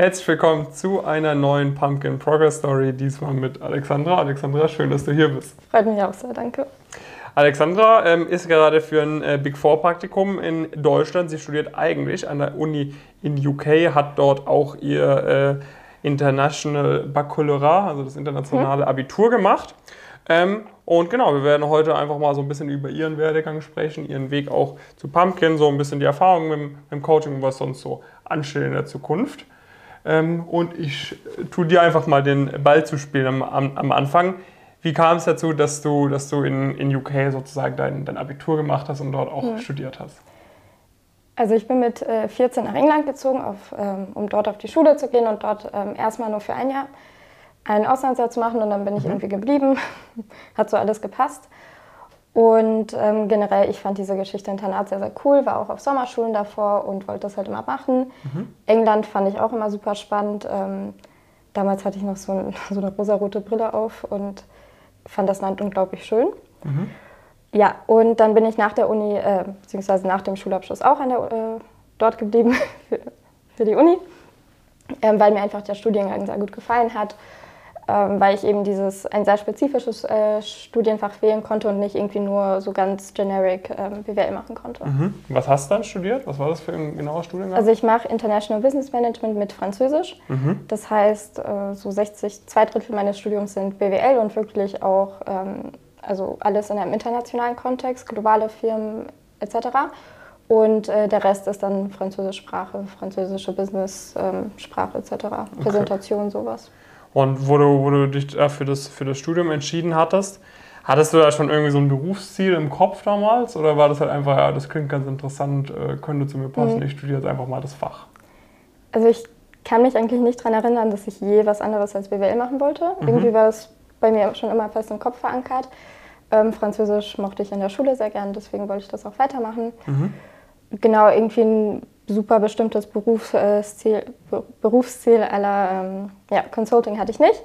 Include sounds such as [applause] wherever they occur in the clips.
Herzlich willkommen zu einer neuen Pumpkin Progress Story, diesmal mit Alexandra. Alexandra, schön, dass du hier bist. Freut mich auch sehr, danke. Alexandra ähm, ist gerade für ein äh, Big Four Praktikum in Deutschland. Sie studiert eigentlich an der Uni in UK, hat dort auch ihr äh, International Baccalaureate, also das internationale hm. Abitur gemacht. Ähm, und genau, wir werden heute einfach mal so ein bisschen über ihren Werdegang sprechen, ihren Weg auch zu Pumpkin, so ein bisschen die Erfahrungen mit, mit dem Coaching und was sonst so ansteht in der Zukunft. Ähm, und ich tue dir einfach mal den Ball zu spielen am, am Anfang. Wie kam es dazu, dass du, dass du in, in UK sozusagen dein, dein Abitur gemacht hast und dort auch mhm. studiert hast? Also ich bin mit äh, 14 nach England gezogen, auf, ähm, um dort auf die Schule zu gehen und dort ähm, erstmal nur für ein Jahr ein Auslandsjahr zu machen und dann bin ich mhm. irgendwie geblieben. [laughs] Hat so alles gepasst. Und ähm, generell, ich fand diese Geschichte Internat sehr, sehr cool, war auch auf Sommerschulen davor und wollte das halt immer machen. Mhm. England fand ich auch immer super spannend. Ähm, damals hatte ich noch so, ein, [laughs] so eine rosarote Brille auf und fand das Land unglaublich schön. Mhm. Ja, und dann bin ich nach der Uni, äh, beziehungsweise nach dem Schulabschluss auch an der, äh, dort geblieben [laughs] für, für die Uni, äh, weil mir einfach der Studiengang sehr gut gefallen hat ähm, weil ich eben dieses ein sehr spezifisches äh, Studienfach wählen konnte und nicht irgendwie nur so ganz generic ähm, BWL machen konnte. Mhm. Was hast du dann studiert? Was war das für ein genauer Studiengang? Also ich mache International Business Management mit Französisch. Mhm. Das heißt, äh, so 60, zwei Drittel meines Studiums sind BWL und wirklich auch ähm, also alles in einem internationalen Kontext, globale Firmen etc. Und äh, der Rest ist dann Französischsprache, französische Business-Sprache ähm, etc. Präsentation, okay. sowas. Und wo du, wo du dich für das, für das Studium entschieden hattest, hattest du da schon irgendwie so ein Berufsziel im Kopf damals? Oder war das halt einfach, ja, das klingt ganz interessant, äh, könnte zu mir passen, mhm. ich studiere jetzt einfach mal das Fach? Also ich kann mich eigentlich nicht daran erinnern, dass ich je was anderes als BWL machen wollte. Mhm. Irgendwie war das bei mir schon immer fest im Kopf verankert. Ähm, Französisch mochte ich in der Schule sehr gern, deswegen wollte ich das auch weitermachen. Mhm. Genau, irgendwie ein super bestimmtes Berufsziel, Berufsziel aller ähm, ja, Consulting hatte ich nicht.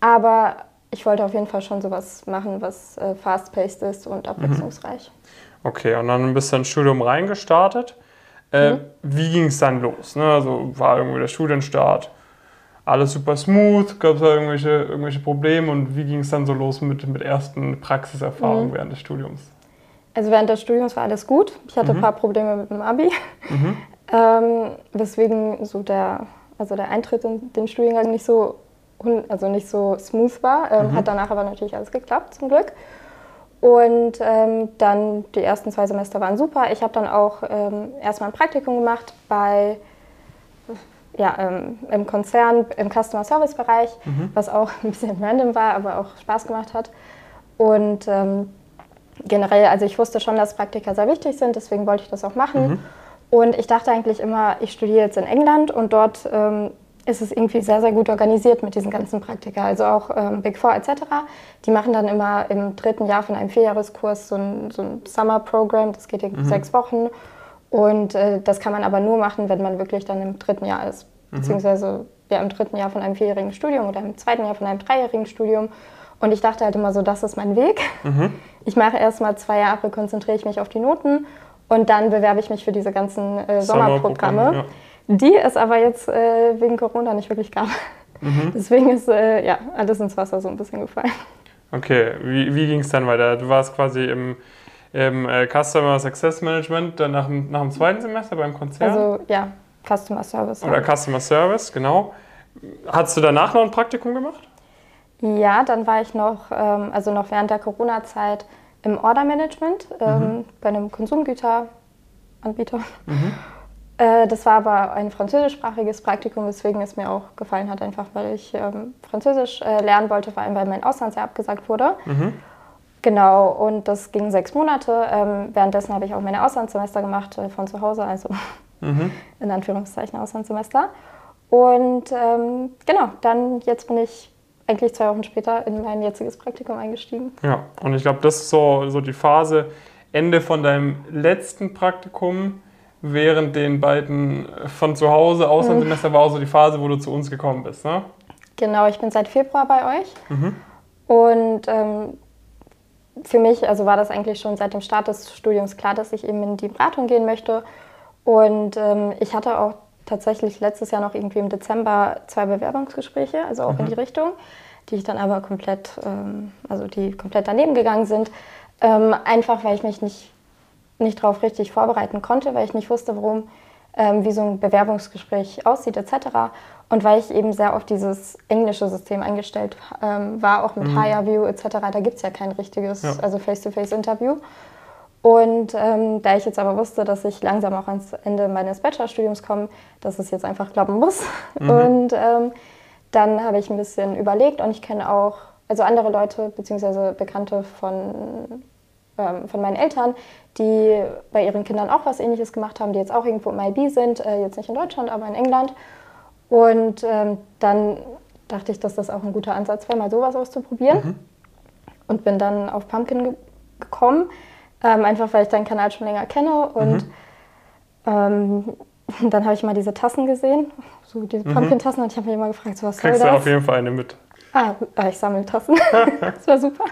Aber ich wollte auf jeden Fall schon sowas machen, was äh, fast-paced ist und mhm. abwechslungsreich. Okay, und dann ein bisschen Studium reingestartet. Äh, mhm. Wie ging es dann los? Ne? Also war irgendwie der Studienstart alles super smooth? Gab es da irgendwelche, irgendwelche Probleme? Und wie ging es dann so los mit, mit ersten Praxiserfahrungen mhm. während des Studiums? Also während des Studiums war alles gut. Ich hatte mhm. ein paar Probleme mit dem Abi. Mhm. Ähm, weswegen so der, also der Eintritt in den Studiengang nicht so, also nicht so smooth war. Ähm, mhm. Hat danach aber natürlich alles geklappt, zum Glück. Und ähm, dann die ersten zwei Semester waren super. Ich habe dann auch ähm, erstmal ein Praktikum gemacht bei ja, ähm, im Konzern, im Customer Service Bereich, mhm. was auch ein bisschen random war, aber auch Spaß gemacht hat. Und ähm, generell, also ich wusste schon, dass Praktika sehr wichtig sind, deswegen wollte ich das auch machen. Mhm. Und ich dachte eigentlich immer, ich studiere jetzt in England und dort ähm, ist es irgendwie sehr, sehr gut organisiert mit diesen ganzen Praktika. Also auch ähm, Big Four etc. Die machen dann immer im dritten Jahr von einem Vierjahreskurs so ein, so ein Summer-Program, das geht mhm. sechs Wochen. Und äh, das kann man aber nur machen, wenn man wirklich dann im dritten Jahr ist. Mhm. Beziehungsweise ja, im dritten Jahr von einem vierjährigen Studium oder im zweiten Jahr von einem dreijährigen Studium. Und ich dachte halt immer so, das ist mein Weg. Mhm. Ich mache erst mal zwei Jahre, konzentriere ich mich auf die Noten und dann bewerbe ich mich für diese ganzen äh, Sommerprogramme, ja. die es aber jetzt äh, wegen Corona nicht wirklich gab. Mhm. [laughs] Deswegen ist äh, ja, alles ins Wasser so ein bisschen gefallen. Okay, wie, wie ging es dann weiter? Du warst quasi im, im äh, Customer Success Management dann nach, nach dem zweiten Semester beim Konzern? Also ja, Customer Service. Oder Customer Service, genau. Hast du danach noch ein Praktikum gemacht? Ja, dann war ich noch, ähm, also noch während der Corona-Zeit im Order-Management ähm, mhm. bei einem Konsumgüteranbieter. Mhm. [laughs] Äh, das war aber ein französischsprachiges Praktikum, weswegen es mir auch gefallen hat, einfach weil ich ähm, Französisch äh, lernen wollte, vor allem weil mein Auslandsjahr abgesagt wurde. Mhm. Genau, und das ging sechs Monate. Ähm, währenddessen habe ich auch meine Auslandssemester gemacht äh, von zu Hause, also [laughs] mhm. in Anführungszeichen Auslandssemester. Und ähm, genau, dann jetzt bin ich eigentlich zwei Wochen später in mein jetziges Praktikum eingestiegen. Ja, und ich glaube, das ist so, so die Phase, Ende von deinem letzten Praktikum, während den beiden von zu Hause Auslandssemester mhm. war auch so die Phase, wo du zu uns gekommen bist, ne? Genau, ich bin seit Februar bei euch. Mhm. Und ähm, für mich also war das eigentlich schon seit dem Start des Studiums klar, dass ich eben in die Beratung gehen möchte. Und ähm, ich hatte auch tatsächlich letztes Jahr noch irgendwie im Dezember zwei Bewerbungsgespräche, also auch mhm. in die Richtung, die ich dann aber komplett, ähm, also die komplett daneben gegangen sind. Ähm, einfach weil ich mich nicht, nicht darauf richtig vorbereiten konnte, weil ich nicht wusste, worum, ähm, wie so ein Bewerbungsgespräch aussieht etc. Und weil ich eben sehr auf dieses englische System eingestellt ähm, war, auch mit mhm. Hire etc., da gibt es ja kein richtiges, ja. also Face-to-Face-Interview. Und ähm, da ich jetzt aber wusste, dass ich langsam auch ans Ende meines Bachelorstudiums komme, dass es jetzt einfach klappen muss. Mhm. [laughs] Und ähm, dann habe ich ein bisschen überlegt und ich kenne auch, also andere Leute bzw. Bekannte von, ähm, von meinen Eltern, die bei ihren Kindern auch was ähnliches gemacht haben, die jetzt auch irgendwo im IB sind, äh, jetzt nicht in Deutschland, aber in England. Und ähm, dann dachte ich, dass das auch ein guter Ansatz wäre, mal sowas auszuprobieren. Mhm. Und bin dann auf Pumpkin ge gekommen, ähm, einfach weil ich deinen Kanal schon länger kenne. Und mhm. ähm, [laughs] dann habe ich mal diese Tassen gesehen, so diese mhm. Pumpkin-Tassen. Und ich habe mich immer gefragt, so, was Kriegst soll das? du auf jeden Fall eine mit. Ah, ah ich sammle Tassen. [laughs] das war super.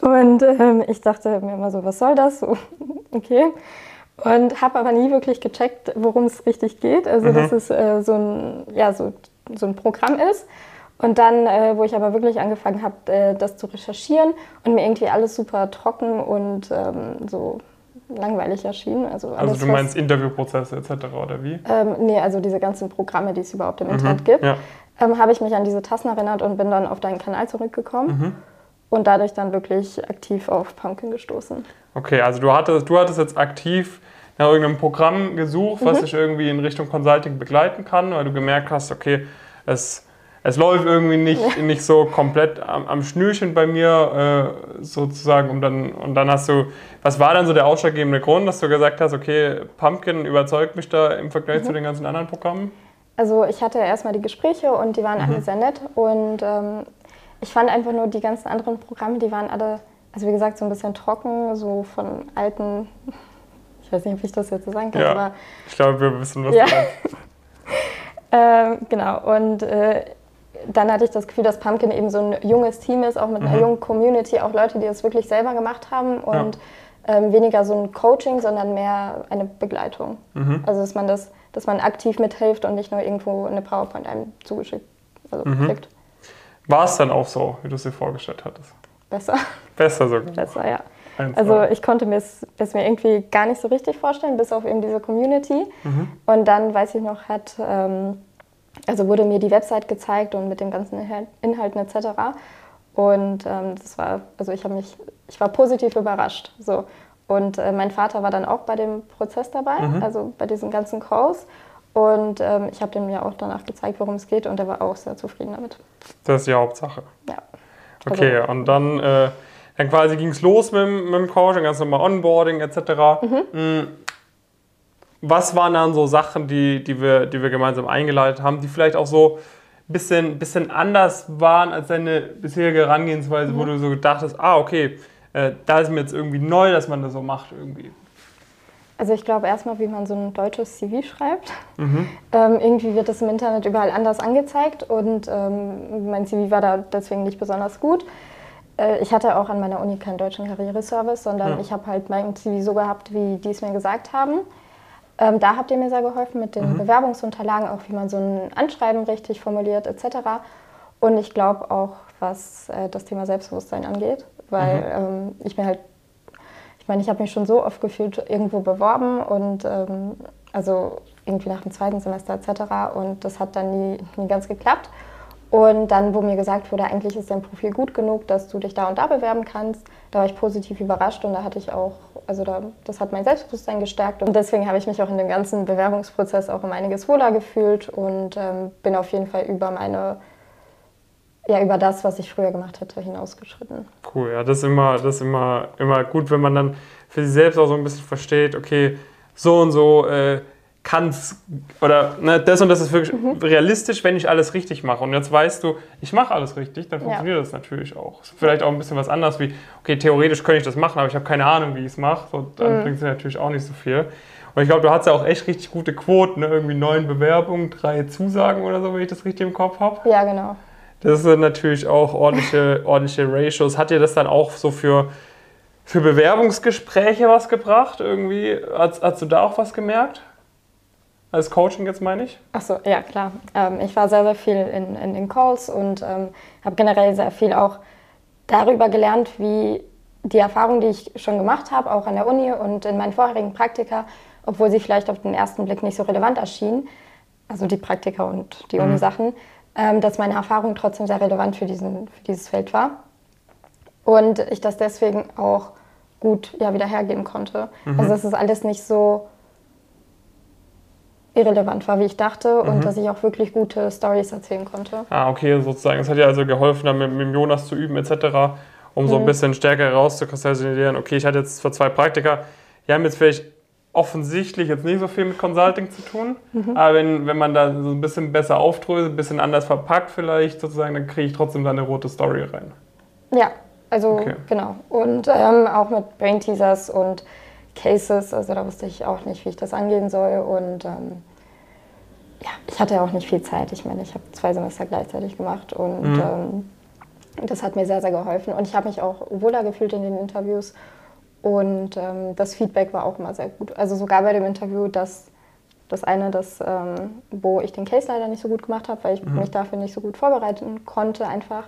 Und ähm, ich dachte mir immer so, was soll das? So, [laughs] okay und habe aber nie wirklich gecheckt, worum es richtig geht. Also, mhm. dass es äh, so, ein, ja, so, so ein Programm ist. Und dann, äh, wo ich aber wirklich angefangen habe, äh, das zu recherchieren und mir irgendwie alles super trocken und ähm, so langweilig erschien. Also, also alles, also du meinst was, Interviewprozesse etc. oder wie? Ähm, nee, also diese ganzen Programme, die es überhaupt im mhm. Internet gibt, ja. ähm, habe ich mich an diese Tassen erinnert und bin dann auf deinen Kanal zurückgekommen. Mhm. Und dadurch dann wirklich aktiv auf Pumpkin gestoßen. Okay, also du hattest, du hattest jetzt aktiv nach irgendeinem Programm gesucht, was mhm. dich irgendwie in Richtung Consulting begleiten kann, weil du gemerkt hast, okay, es, es läuft irgendwie nicht, nicht so komplett am, am Schnürchen bei mir äh, sozusagen. Und dann, und dann hast du, was war dann so der ausschlaggebende Grund, dass du gesagt hast, okay, Pumpkin überzeugt mich da im Vergleich mhm. zu den ganzen anderen Programmen? Also ich hatte erstmal die Gespräche und die waren mhm. alle sehr nett und ähm, ich fand einfach nur die ganzen anderen Programme, die waren alle, also wie gesagt, so ein bisschen trocken, so von alten [laughs] ich weiß nicht, ob ich das jetzt so sagen kann, ja, aber. Ich glaube, wir wissen, was ja. du meinst. [laughs] ähm, genau, und äh, dann hatte ich das Gefühl, dass Pumpkin eben so ein junges Team ist, auch mit mhm. einer jungen Community, auch Leute, die das wirklich selber gemacht haben und ja. ähm, weniger so ein Coaching, sondern mehr eine Begleitung. Mhm. Also dass man das, dass man aktiv mithilft und nicht nur irgendwo eine PowerPoint einem zugeschickt also mhm. kriegt. War es dann auch so, wie du es dir vorgestellt hattest? Besser. Besser sogar. [laughs] Besser, ja. Also ich konnte mir es mir irgendwie gar nicht so richtig vorstellen, bis auf eben diese Community. Mhm. Und dann, weiß ich noch, hat, ähm, also wurde mir die Website gezeigt und mit den ganzen Inhalten etc. Und ähm, das war, also ich habe mich, ich war positiv überrascht. So. Und äh, mein Vater war dann auch bei dem Prozess dabei, mhm. also bei diesen ganzen Calls. Und ähm, ich habe dem ja auch danach gezeigt, worum es geht und er war auch sehr zufrieden damit. Das ist die Hauptsache. Ja. Okay, also, und dann äh, dann quasi ging es los mit, mit dem Coaching, ganz normal Onboarding etc. Mhm. Was waren dann so Sachen, die, die, wir, die wir gemeinsam eingeleitet haben, die vielleicht auch so ein bisschen, bisschen anders waren als deine bisherige Herangehensweise, mhm. wo du so gedacht hast, ah, okay, äh, da ist mir jetzt irgendwie neu, dass man das so macht irgendwie? Also ich glaube erstmal, wie man so ein deutsches CV schreibt. Mhm. Ähm, irgendwie wird das im Internet überall anders angezeigt und ähm, mein CV war da deswegen nicht besonders gut. Äh, ich hatte auch an meiner Uni keinen deutschen Karriereservice, sondern ja. ich habe halt mein CV so gehabt, wie die es mir gesagt haben. Ähm, da habt ihr mir sehr geholfen mit den mhm. Bewerbungsunterlagen, auch wie man so ein Anschreiben richtig formuliert etc. Und ich glaube auch, was äh, das Thema Selbstbewusstsein angeht, weil mhm. ähm, ich mir halt, ich meine, ich habe mich schon so oft gefühlt irgendwo beworben und ähm, also irgendwie nach dem zweiten Semester etc. Und das hat dann nie, nie ganz geklappt. Und dann, wo mir gesagt wurde, eigentlich ist dein Profil gut genug, dass du dich da und da bewerben kannst, da war ich positiv überrascht und da hatte ich auch, also da, das hat mein Selbstbewusstsein gestärkt und deswegen habe ich mich auch in dem ganzen Bewerbungsprozess auch um einiges wohler gefühlt und ähm, bin auf jeden Fall über meine, ja, über das, was ich früher gemacht hätte, hinausgeschritten. Cool, ja, das ist immer, das ist immer, immer gut, wenn man dann für sich selbst auch so ein bisschen versteht, okay, so und so, äh, kann es, oder ne, das und das ist wirklich mhm. realistisch, wenn ich alles richtig mache. Und jetzt weißt du, ich mache alles richtig, dann funktioniert ja. das natürlich auch. Vielleicht auch ein bisschen was anderes wie, okay, theoretisch könnte ich das machen, aber ich habe keine Ahnung, wie ich es mache. So, dann mhm. bringt es natürlich auch nicht so viel. Und ich glaube, du hast ja auch echt richtig gute Quoten, ne? irgendwie neun Bewerbungen, drei Zusagen oder so, wenn ich das richtig im Kopf habe. Ja, genau. Das sind natürlich auch ordentliche, [laughs] ordentliche Ratios. Hat dir das dann auch so für, für Bewerbungsgespräche was gebracht? Irgendwie? Hast, hast du da auch was gemerkt? Als Coaching jetzt meine ich? Achso, ja klar. Ähm, ich war sehr, sehr viel in, in den Calls und ähm, habe generell sehr viel auch darüber gelernt, wie die Erfahrungen, die ich schon gemacht habe, auch an der Uni und in meinen vorherigen Praktika, obwohl sie vielleicht auf den ersten Blick nicht so relevant erschienen, also die Praktika und die mhm. Uni-Sachen, ähm, dass meine Erfahrung trotzdem sehr relevant für, diesen, für dieses Feld war. Und ich das deswegen auch gut ja, wieder hergeben konnte. Mhm. Also es alles nicht so irrelevant war, wie ich dachte mhm. und dass ich auch wirklich gute Stories erzählen konnte. Ah, okay, sozusagen. Es hat dir also geholfen, dann mit, mit Jonas zu üben etc., um mhm. so ein mhm. bisschen stärker herauszukristallisieren, okay, ich hatte jetzt für zwei Praktika, die haben jetzt vielleicht offensichtlich jetzt nicht so viel mit Consulting zu tun, mhm. aber wenn, wenn man da so ein bisschen besser aufdröselt, ein bisschen anders verpackt vielleicht sozusagen, dann kriege ich trotzdem da eine rote Story rein. Ja, also okay. genau. Und ähm, auch mit Brain Teasers und Cases, also da wusste ich auch nicht, wie ich das angehen soll und ähm, ja, ich hatte auch nicht viel Zeit. Ich meine, ich habe zwei Semester gleichzeitig gemacht und mhm. ähm, das hat mir sehr, sehr geholfen. Und ich habe mich auch wohler gefühlt in den Interviews und ähm, das Feedback war auch immer sehr gut. Also sogar bei dem Interview, das, das eine, das, ähm, wo ich den Case leider nicht so gut gemacht habe, weil ich mhm. mich dafür nicht so gut vorbereiten konnte einfach.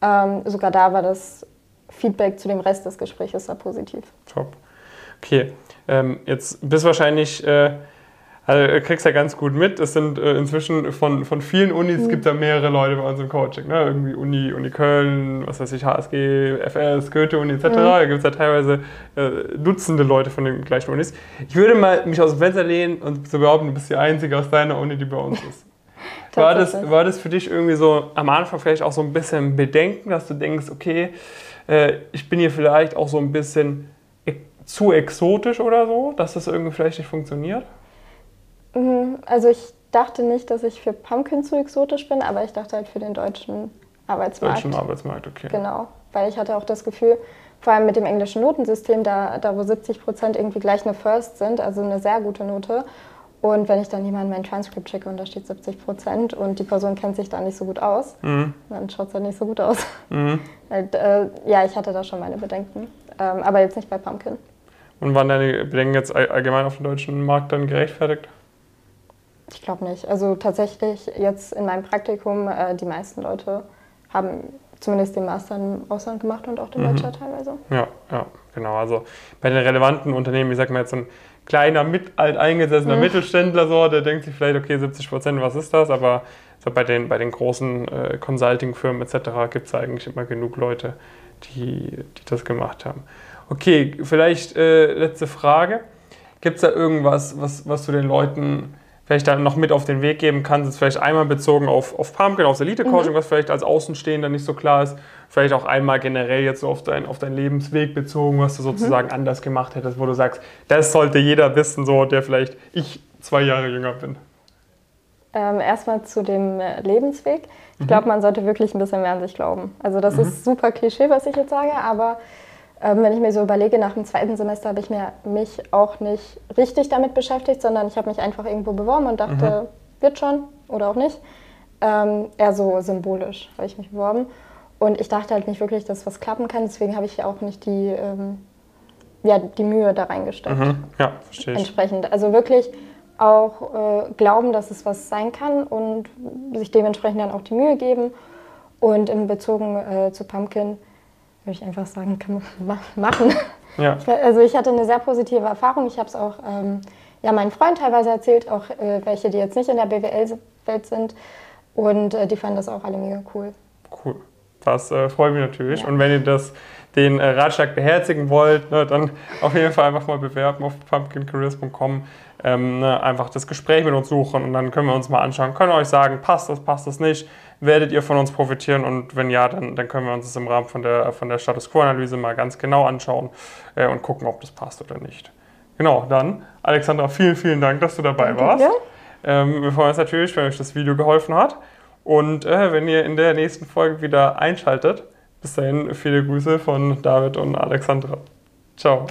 Ähm, sogar da war das Feedback zu dem Rest des Gesprächs sehr positiv. Top. Okay, ähm, jetzt bist wahrscheinlich... Äh also kriegst ja ganz gut mit. Es sind äh, inzwischen von, von vielen Unis, mhm. gibt da mehrere Leute bei uns im Coaching. Ne? Irgendwie Uni, Uni Köln, was weiß ich, HSG, FS, Goethe-Uni etc. Mhm. Da gibt es ja teilweise äh, Dutzende Leute von den gleichen Unis. Ich würde mal mich aus dem Fenster lehnen und so behaupten, du bist die Einzige aus deiner Uni, die bei uns ist. [laughs] war, das, war das für dich irgendwie so am Anfang vielleicht auch so ein bisschen Bedenken, dass du denkst, okay, äh, ich bin hier vielleicht auch so ein bisschen zu exotisch oder so, dass das irgendwie vielleicht nicht funktioniert? Also ich dachte nicht, dass ich für Pumpkin zu exotisch bin, aber ich dachte halt für den deutschen Arbeitsmarkt. Deutschen Arbeitsmarkt, okay. Genau, weil ich hatte auch das Gefühl, vor allem mit dem englischen Notensystem, da, da wo 70 Prozent irgendwie gleich eine First sind, also eine sehr gute Note. Und wenn ich dann jemandem mein Transkript schicke und da steht 70 Prozent und die Person kennt sich da nicht so gut aus, mhm. dann schaut es halt nicht so gut aus. Mhm. [laughs] Halt, äh, ja, ich hatte da schon meine Bedenken, ähm, aber jetzt nicht bei Pumpkin. Und waren deine Bedenken jetzt allgemein auf dem deutschen Markt dann gerechtfertigt? Ich glaube nicht. Also tatsächlich jetzt in meinem Praktikum, äh, die meisten Leute haben zumindest den Master im Ausland gemacht und auch den mhm. Bachelor teilweise. Ja, ja, genau. Also bei den relevanten Unternehmen, ich sag mal jetzt so ein kleiner, mit, alteingesessener mhm. Mittelständler, so, der denkt sich vielleicht, okay, 70 Prozent, was ist das? Aber so bei, den, bei den großen äh, Consulting-Firmen etc. gibt es eigentlich immer genug Leute, die, die das gemacht haben. Okay, vielleicht äh, letzte Frage. Gibt es da irgendwas, was, was du den Leuten vielleicht dann noch mit auf den Weg geben kannst, ist vielleicht einmal bezogen auf, auf Pumpkin, aufs Elite-Coaching, mhm. was vielleicht als Außenstehender nicht so klar ist, vielleicht auch einmal generell jetzt so auf, dein, auf deinen Lebensweg bezogen, was du mhm. sozusagen mhm. anders gemacht hättest, wo du sagst, das sollte jeder wissen, so der vielleicht ich zwei Jahre jünger bin. Ähm, erstmal zu dem äh, Lebensweg. Ich mhm. glaube, man sollte wirklich ein bisschen mehr an sich glauben. Also das mhm. ist super Klischee, was ich jetzt sage, aber wenn ich mir so überlege, nach dem zweiten Semester habe ich mir, mich auch nicht richtig damit beschäftigt, sondern ich habe mich einfach irgendwo beworben und dachte, mhm. wird schon oder auch nicht. Ähm, eher so symbolisch habe ich mich beworben. Und ich dachte halt nicht wirklich, dass was klappen kann, deswegen habe ich auch nicht die, ähm, ja, die Mühe da reingesteckt. Mhm. Ja, verstehe ich. Entsprechend. Also wirklich auch äh, glauben, dass es was sein kann und sich dementsprechend dann auch die Mühe geben. Und in Bezug äh, zu Pumpkin würde ich einfach sagen, kann [laughs] man machen. Ja. Also ich hatte eine sehr positive Erfahrung. Ich habe es auch ähm, ja, meinen Freunden teilweise erzählt, auch äh, welche, die jetzt nicht in der BWL-Welt sind. Und äh, die fanden das auch alle mega cool. Cool. Das äh, freut mich natürlich. Ja. Und wenn ihr das, den äh, Ratschlag beherzigen wollt, ne, dann auf jeden Fall einfach mal bewerben auf pumpkincareers.com. Ähm, ne, einfach das Gespräch mit uns suchen und dann können wir uns mal anschauen. Können euch sagen, passt das, passt das nicht werdet ihr von uns profitieren und wenn ja, dann, dann können wir uns das im Rahmen von der, von der Status Quo-Analyse mal ganz genau anschauen äh, und gucken, ob das passt oder nicht. Genau, dann, Alexandra, vielen, vielen Dank, dass du dabei Danke warst. Ähm, wir freuen uns natürlich, wenn euch das Video geholfen hat und äh, wenn ihr in der nächsten Folge wieder einschaltet. Bis dahin, viele Grüße von David und Alexandra. Ciao.